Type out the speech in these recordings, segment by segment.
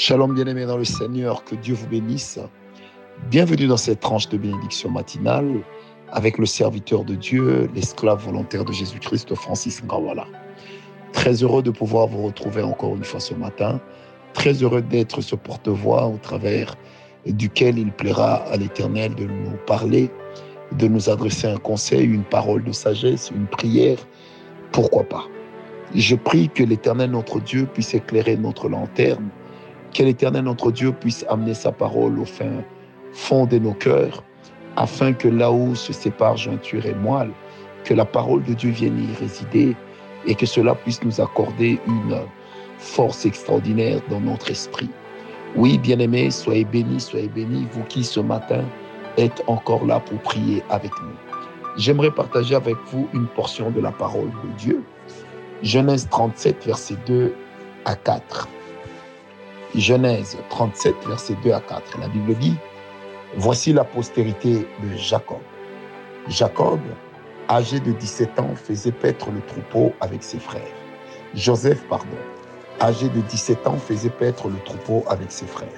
Shalom bien-aimés dans le Seigneur, que Dieu vous bénisse. Bienvenue dans cette tranche de bénédiction matinale avec le serviteur de Dieu, l'esclave volontaire de Jésus-Christ, Francis Ngawala. Très heureux de pouvoir vous retrouver encore une fois ce matin. Très heureux d'être ce porte-voix au travers duquel il plaira à l'Éternel de nous parler, de nous adresser un conseil, une parole de sagesse, une prière. Pourquoi pas? Je prie que l'Éternel notre Dieu puisse éclairer notre lanterne que l'Éternel notre Dieu puisse amener sa parole au fin fond de nos cœurs, afin que là où se séparent jointure et moelle, que la parole de Dieu vienne y résider et que cela puisse nous accorder une force extraordinaire dans notre esprit. Oui, bien-aimés, soyez bénis, soyez bénis, vous qui ce matin êtes encore là pour prier avec nous. J'aimerais partager avec vous une portion de la parole de Dieu. Genèse 37, versets 2 à 4. Genèse 37, versets 2 à 4. La Bible dit, Voici la postérité de Jacob. Jacob, âgé de 17 ans, faisait paître le troupeau avec ses frères. Joseph, pardon, âgé de 17 ans, faisait paître le troupeau avec ses frères.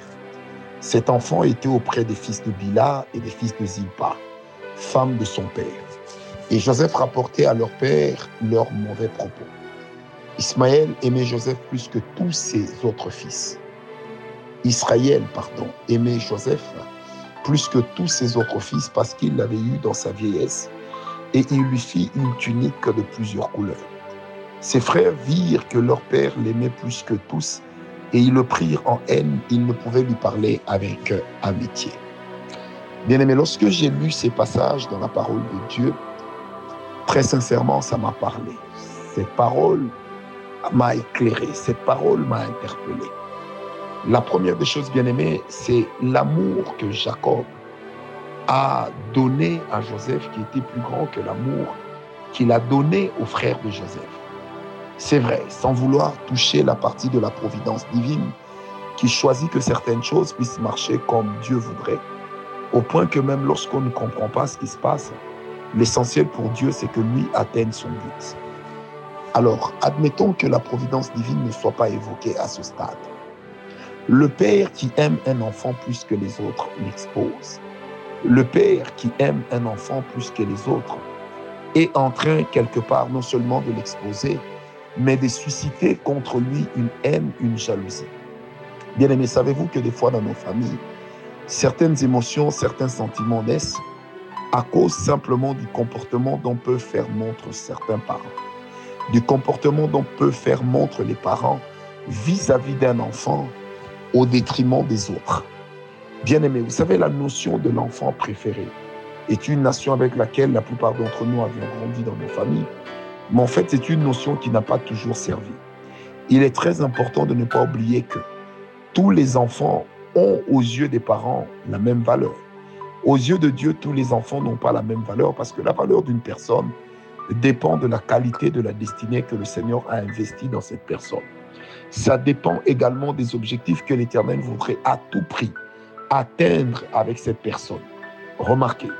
Cet enfant était auprès des fils de Bila et des fils de Zilpa, femme de son père. Et Joseph rapportait à leur père leurs mauvais propos. Ismaël aimait Joseph plus que tous ses autres fils. Israël, pardon, aimait Joseph plus que tous ses autres fils parce qu'il l'avait eu dans sa vieillesse et il lui fit une tunique de plusieurs couleurs. Ses frères virent que leur père l'aimait plus que tous et ils le prirent en haine, ils ne pouvaient lui parler avec amitié. Bien-aimé, lorsque j'ai lu ces passages dans la parole de Dieu, très sincèrement, ça m'a parlé. Cette parole m'a éclairé, cette parole m'a interpellé. La première des choses, bien aimées, c'est l'amour que Jacob a donné à Joseph, qui était plus grand que l'amour qu'il a donné aux frères de Joseph. C'est vrai, sans vouloir toucher la partie de la providence divine, qui choisit que certaines choses puissent marcher comme Dieu voudrait, au point que même lorsqu'on ne comprend pas ce qui se passe, l'essentiel pour Dieu, c'est que lui atteigne son but. Alors, admettons que la providence divine ne soit pas évoquée à ce stade. Le père qui aime un enfant plus que les autres l'expose. Le père qui aime un enfant plus que les autres est en train quelque part non seulement de l'exposer, mais de susciter contre lui une haine, une jalousie. Bien aimé, savez-vous que des fois dans nos familles, certaines émotions, certains sentiments naissent à cause simplement du comportement dont peuvent faire montre certains parents, du comportement dont peuvent faire montre les parents vis-à-vis d'un enfant au détriment des autres. Bien aimé, vous savez, la notion de l'enfant préféré est une nation avec laquelle la plupart d'entre nous avions grandi dans nos familles, mais en fait, c'est une notion qui n'a pas toujours servi. Il est très important de ne pas oublier que tous les enfants ont aux yeux des parents la même valeur. Aux yeux de Dieu, tous les enfants n'ont pas la même valeur parce que la valeur d'une personne dépend de la qualité de la destinée que le Seigneur a investie dans cette personne ça dépend également des objectifs que l'Éternel voudrait à tout prix atteindre avec cette personne. Remarquez,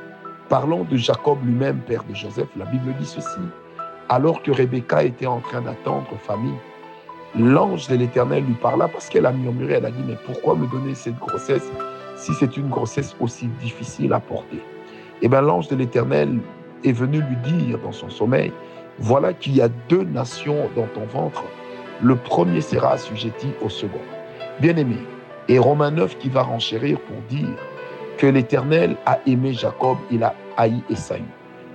parlons de Jacob lui-même, père de Joseph, la Bible dit ceci. Alors que Rebecca était en train d'attendre famille, l'ange de l'Éternel lui parla parce qu'elle a murmuré, elle a dit, mais pourquoi me donner cette grossesse si c'est une grossesse aussi difficile à porter? Eh bien, l'ange de l'Éternel est venu lui dire dans son sommeil, voilà qu'il y a deux nations dans ton ventre le premier sera assujetti au second. Bien-aimé, et Romain 9 qui va renchérir pour dire que l'Éternel a aimé Jacob, il a haï Esaü.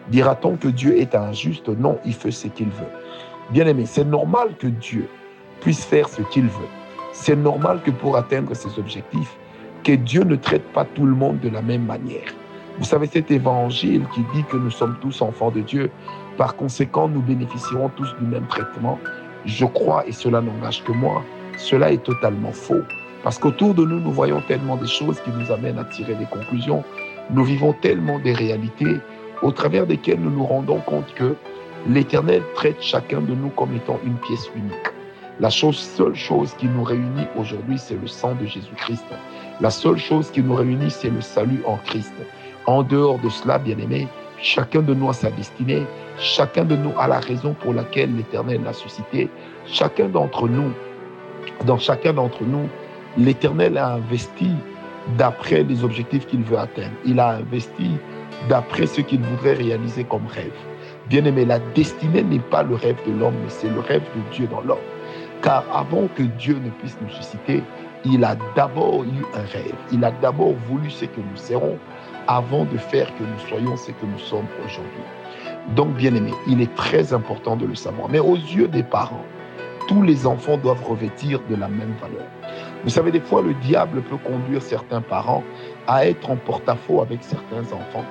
Dira-t-on que Dieu est injuste Non, il fait ce qu'il veut. Bien-aimé, c'est normal que Dieu puisse faire ce qu'il veut. C'est normal que pour atteindre ses objectifs, que Dieu ne traite pas tout le monde de la même manière. Vous savez, cet évangile qui dit que nous sommes tous enfants de Dieu, par conséquent, nous bénéficierons tous du même traitement je crois, et cela n'engage que moi, cela est totalement faux. Parce qu'autour de nous, nous voyons tellement des choses qui nous amènent à tirer des conclusions. Nous vivons tellement des réalités au travers desquelles nous nous rendons compte que l'Éternel traite chacun de nous comme étant une pièce unique. La seule chose qui nous réunit aujourd'hui, c'est le sang de Jésus-Christ. La seule chose qui nous réunit, c'est le salut en Christ. En dehors de cela, bien aimé, chacun de nous a sa destinée Chacun de nous a la raison pour laquelle l'Éternel l'a suscité. Chacun d'entre nous, dans chacun d'entre nous, L'Éternel a investi d'après les objectifs qu'il veut atteindre. Il a investi d'après ce qu'il voudrait réaliser comme rêve. Bien aimé, la destinée n'est pas le rêve de l'homme, mais c'est le rêve de Dieu dans l'homme. Car avant que Dieu ne puisse nous susciter, il a d'abord eu un rêve. Il a d'abord voulu ce que nous serons avant de faire que nous soyons ce que nous sommes aujourd'hui. Donc, bien aimé, il est très important de le savoir. Mais aux yeux des parents, tous les enfants doivent revêtir de la même valeur. Vous savez, des fois, le diable peut conduire certains parents à être en porte-à-faux avec certains enfants,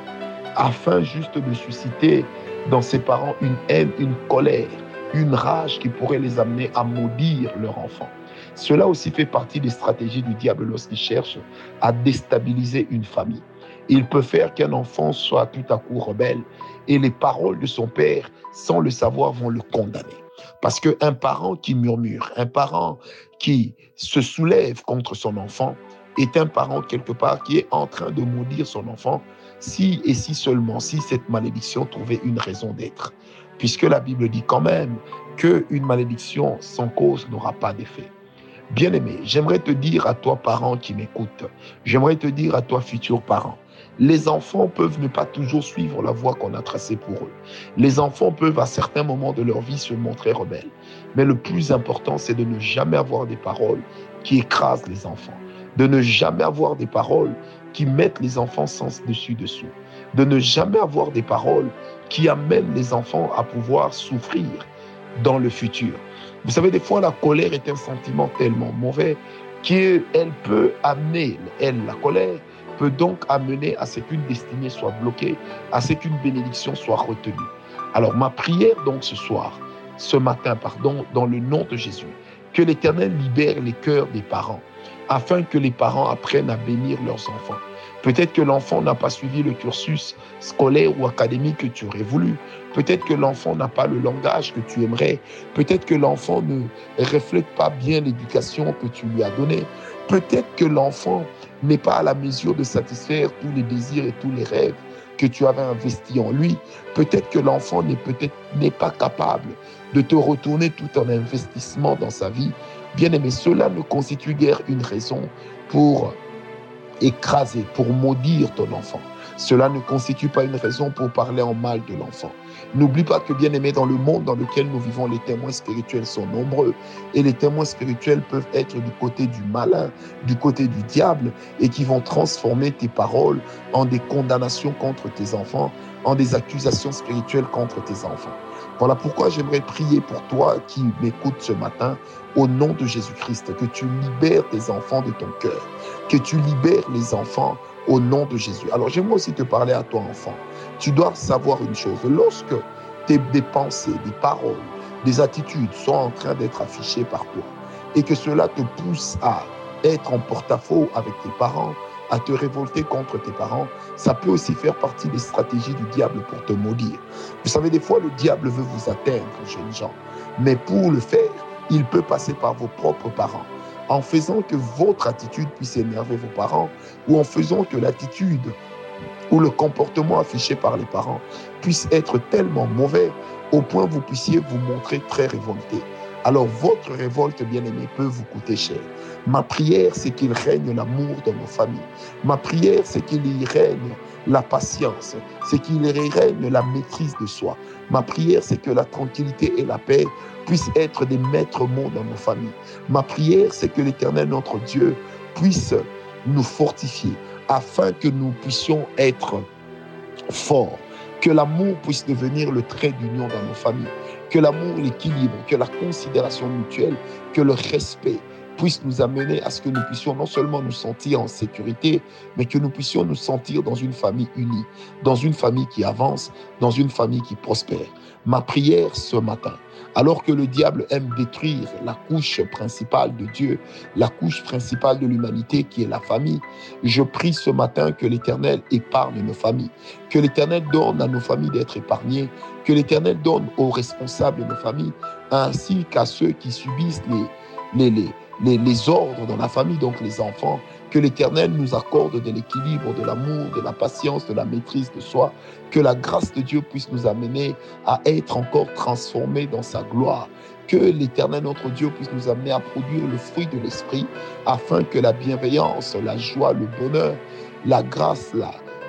afin juste de susciter dans ses parents une haine, une colère, une rage qui pourrait les amener à maudire leur enfant. Cela aussi fait partie des stratégies du diable lorsqu'il cherche à déstabiliser une famille. Il peut faire qu'un enfant soit tout à coup rebelle et les paroles de son père, sans le savoir, vont le condamner. Parce qu'un parent qui murmure, un parent qui se soulève contre son enfant, est un parent quelque part qui est en train de maudire son enfant si et si seulement si cette malédiction trouvait une raison d'être. Puisque la Bible dit quand même qu'une malédiction sans cause n'aura pas d'effet. Bien-aimé, j'aimerais te dire à toi parent qui m'écoute, j'aimerais te dire à toi futur parent, les enfants peuvent ne pas toujours suivre la voie qu'on a tracée pour eux. Les enfants peuvent à certains moments de leur vie se montrer rebelles. Mais le plus important, c'est de ne jamais avoir des paroles qui écrasent les enfants. De ne jamais avoir des paroles qui mettent les enfants sens dessus dessous. De ne jamais avoir des paroles qui amènent les enfants à pouvoir souffrir dans le futur. Vous savez, des fois, la colère est un sentiment tellement mauvais qu'elle peut amener, elle, la colère, peut donc amener à ce qu'une destinée soit bloquée, à ce qu'une bénédiction soit retenue. Alors ma prière donc ce soir, ce matin, pardon, dans le nom de Jésus, que l'Éternel libère les cœurs des parents, afin que les parents apprennent à bénir leurs enfants. Peut-être que l'enfant n'a pas suivi le cursus scolaire ou académique que tu aurais voulu. Peut-être que l'enfant n'a pas le langage que tu aimerais. Peut-être que l'enfant ne reflète pas bien l'éducation que tu lui as donnée. Peut-être que l'enfant n'est pas à la mesure de satisfaire tous les désirs et tous les rêves que tu avais investis en lui. Peut-être que l'enfant n'est pas capable de te retourner tout en investissement dans sa vie. Bien aimé, cela ne constitue guère une raison pour écraser, pour maudire ton enfant. Cela ne constitue pas une raison pour parler en mal de l'enfant. N'oublie pas que, bien aimé, dans le monde dans lequel nous vivons, les témoins spirituels sont nombreux. Et les témoins spirituels peuvent être du côté du malin, du côté du diable, et qui vont transformer tes paroles en des condamnations contre tes enfants, en des accusations spirituelles contre tes enfants. Voilà pourquoi j'aimerais prier pour toi qui m'écoutes ce matin au nom de Jésus-Christ, que tu libères tes enfants de ton cœur, que tu libères les enfants au nom de Jésus. Alors j'aimerais aussi te parler à toi enfant. Tu dois savoir une chose, lorsque tes, des pensées, des paroles, des attitudes sont en train d'être affichées par toi et que cela te pousse à être en porte-à-faux avec tes parents, à te révolter contre tes parents, ça peut aussi faire partie des stratégies du diable pour te maudire. Vous savez, des fois, le diable veut vous atteindre, jeunes gens. Mais pour le faire, il peut passer par vos propres parents. En faisant que votre attitude puisse énerver vos parents ou en faisant que l'attitude ou le comportement affiché par les parents puisse être tellement mauvais au point que vous puissiez vous montrer très révolté. Alors votre révolte, bien-aimée, peut vous coûter cher. Ma prière, c'est qu'il règne l'amour dans nos familles. Ma prière, c'est qu'il y règne la patience, c'est qu'il règne la maîtrise de soi. Ma prière, c'est que la tranquillité et la paix puissent être des maîtres mots dans nos familles. Ma prière, c'est que l'Éternel, notre Dieu, puisse nous fortifier afin que nous puissions être forts, que l'amour puisse devenir le trait d'union dans nos familles, que l'amour, l'équilibre, que la considération mutuelle, que le respect puisse nous amener à ce que nous puissions non seulement nous sentir en sécurité, mais que nous puissions nous sentir dans une famille unie, dans une famille qui avance, dans une famille qui prospère. Ma prière ce matin, alors que le diable aime détruire la couche principale de Dieu, la couche principale de l'humanité qui est la famille, je prie ce matin que l'Éternel épargne nos familles, que l'Éternel donne à nos familles d'être épargnées, que l'Éternel donne aux responsables de nos familles, ainsi qu'à ceux qui subissent les, les, les, les, ordres dans la famille, donc les enfants, que l'Éternel nous accorde de l'équilibre, de l'amour, de la patience, de la maîtrise de soi, que la grâce de Dieu puisse nous amener à être encore transformés dans sa gloire, que l'Éternel notre Dieu puisse nous amener à produire le fruit de l'Esprit, afin que la bienveillance, la joie, le bonheur, la grâce,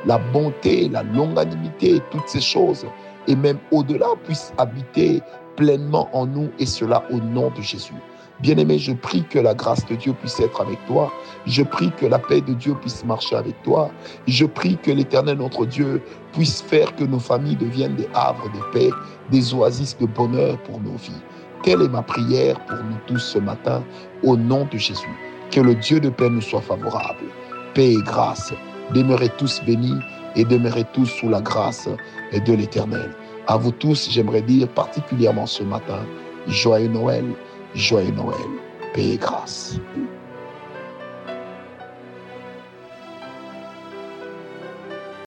la bonté, la longanimité, toutes ces choses, et même au-delà, puissent habiter pleinement en nous, et cela au nom de Jésus. Bien-aimé, je prie que la grâce de Dieu puisse être avec toi. Je prie que la paix de Dieu puisse marcher avec toi. Je prie que l'Éternel, notre Dieu, puisse faire que nos familles deviennent des havres de paix, des oasis de bonheur pour nos vies. Telle est ma prière pour nous tous ce matin, au nom de Jésus. Que le Dieu de paix nous soit favorable. Paix et grâce. Demeurez tous bénis et demeurez tous sous la grâce de l'Éternel. À vous tous, j'aimerais dire particulièrement ce matin, joyeux Noël, joyeux Noël, paix et grâce.